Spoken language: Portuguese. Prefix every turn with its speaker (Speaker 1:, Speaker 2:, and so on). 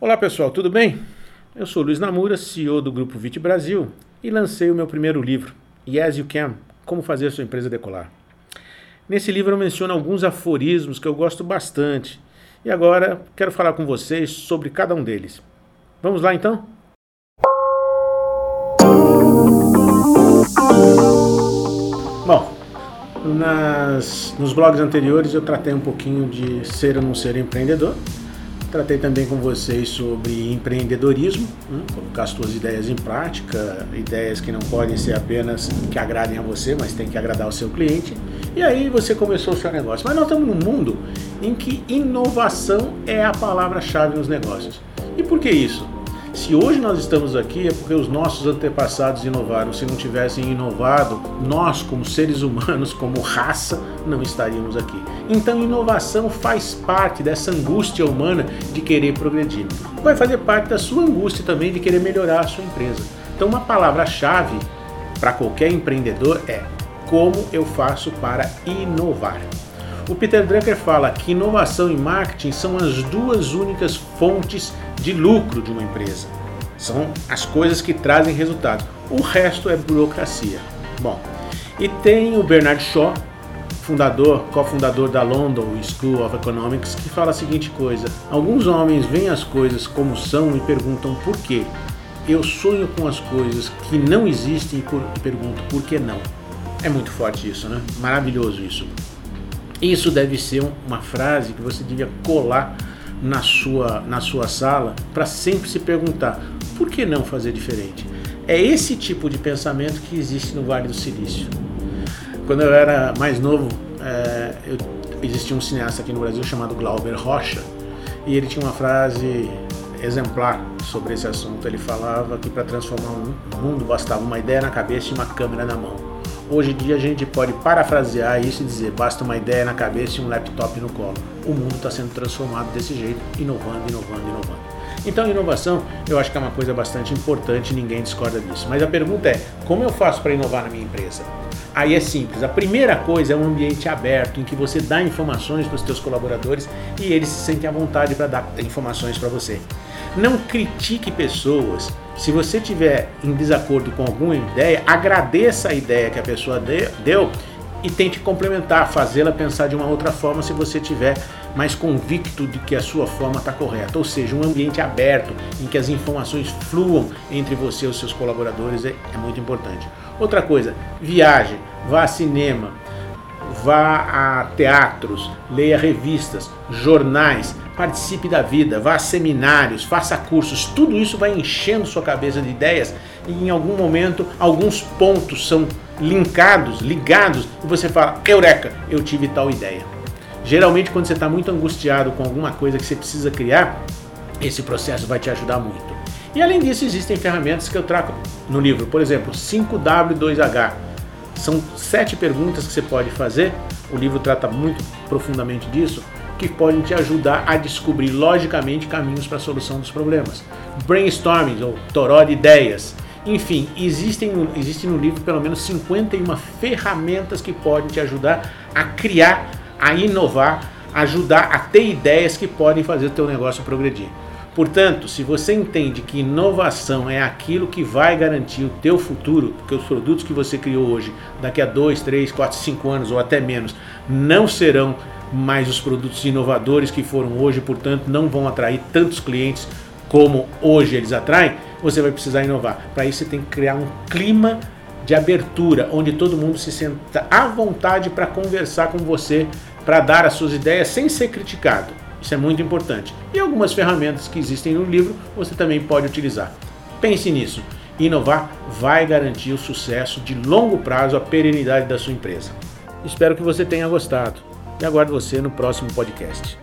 Speaker 1: Olá pessoal, tudo bem? Eu sou Luiz Namura, CEO do Grupo Vit Brasil e lancei o meu primeiro livro, Yes You Can, Como Fazer Sua Empresa Decolar. Nesse livro eu menciono alguns aforismos que eu gosto bastante e agora quero falar com vocês sobre cada um deles. Vamos lá então? Bom, nas, nos blogs anteriores eu tratei um pouquinho de ser ou não ser empreendedor Tratei também com vocês sobre empreendedorismo, né? colocar as suas ideias em prática, ideias que não podem ser apenas que agradem a você, mas tem que agradar o seu cliente. E aí você começou o seu negócio. Mas nós estamos num mundo em que inovação é a palavra-chave nos negócios. E por que isso? Se hoje nós estamos aqui é porque os nossos antepassados inovaram. Se não tivessem inovado, nós, como seres humanos, como raça, não estaríamos aqui. Então, inovação faz parte dessa angústia humana de querer progredir. Vai fazer parte da sua angústia também de querer melhorar a sua empresa. Então, uma palavra-chave para qualquer empreendedor é como eu faço para inovar. O Peter Drucker fala que inovação e marketing são as duas únicas fontes de lucro de uma empresa. São as coisas que trazem resultado. O resto é burocracia. Bom, e tem o Bernard Shaw, fundador, cofundador da London School of Economics, que fala a seguinte coisa: alguns homens veem as coisas como são e perguntam por quê. Eu sonho com as coisas que não existem e pergunto por que não. É muito forte isso, né? Maravilhoso isso. Isso deve ser uma frase que você devia colar na sua, na sua sala para sempre se perguntar por que não fazer diferente. É esse tipo de pensamento que existe no Vale do Silício. Quando eu era mais novo, é, eu, existia um cineasta aqui no Brasil chamado Glauber Rocha e ele tinha uma frase exemplar sobre esse assunto. Ele falava que para transformar um mundo bastava uma ideia na cabeça e uma câmera na mão. Hoje em dia a gente pode parafrasear isso e dizer: basta uma ideia na cabeça e um laptop no colo. O mundo está sendo transformado desse jeito, inovando, inovando, inovando. Então, inovação eu acho que é uma coisa bastante importante, ninguém discorda disso. Mas a pergunta é: como eu faço para inovar na minha empresa? Aí é simples. A primeira coisa é um ambiente aberto em que você dá informações para os seus colaboradores e eles se sentem à vontade para dar informações para você. Não critique pessoas se você tiver em desacordo com alguma ideia, agradeça a ideia que a pessoa deu e tente complementar, fazê-la pensar de uma outra forma se você tiver mais convicto de que a sua forma está correta. Ou seja, um ambiente aberto em que as informações fluam entre você e os seus colaboradores é, é muito importante. Outra coisa, viaje, vá a cinema, vá a teatros, leia revistas, jornais, participe da vida, vá a seminários, faça cursos, tudo isso vai enchendo sua cabeça de ideias e em algum momento alguns pontos são linkados, ligados e você fala: Eureka, eu tive tal ideia. Geralmente, quando você está muito angustiado com alguma coisa que você precisa criar, esse processo vai te ajudar muito. E além disso, existem ferramentas que eu trago no livro, por exemplo, 5W2H são sete perguntas que você pode fazer. O livro trata muito profundamente disso, que podem te ajudar a descobrir logicamente caminhos para a solução dos problemas. Brainstorming ou toró de ideias. Enfim, existem, existem no livro pelo menos 51 ferramentas que podem te ajudar a criar, a inovar, ajudar a ter ideias que podem fazer o teu negócio progredir. Portanto, se você entende que inovação é aquilo que vai garantir o teu futuro, porque os produtos que você criou hoje, daqui a 2, 3, 4, 5 anos ou até menos, não serão mais os produtos inovadores que foram hoje, portanto, não vão atrair tantos clientes como hoje eles atraem, você vai precisar inovar. Para isso, você tem que criar um clima de abertura, onde todo mundo se senta à vontade para conversar com você, para dar as suas ideias sem ser criticado. Isso é muito importante. E algumas ferramentas que existem no livro você também pode utilizar. Pense nisso. Inovar vai garantir o sucesso de longo prazo, a perenidade da sua empresa. Espero que você tenha gostado e aguardo você no próximo podcast.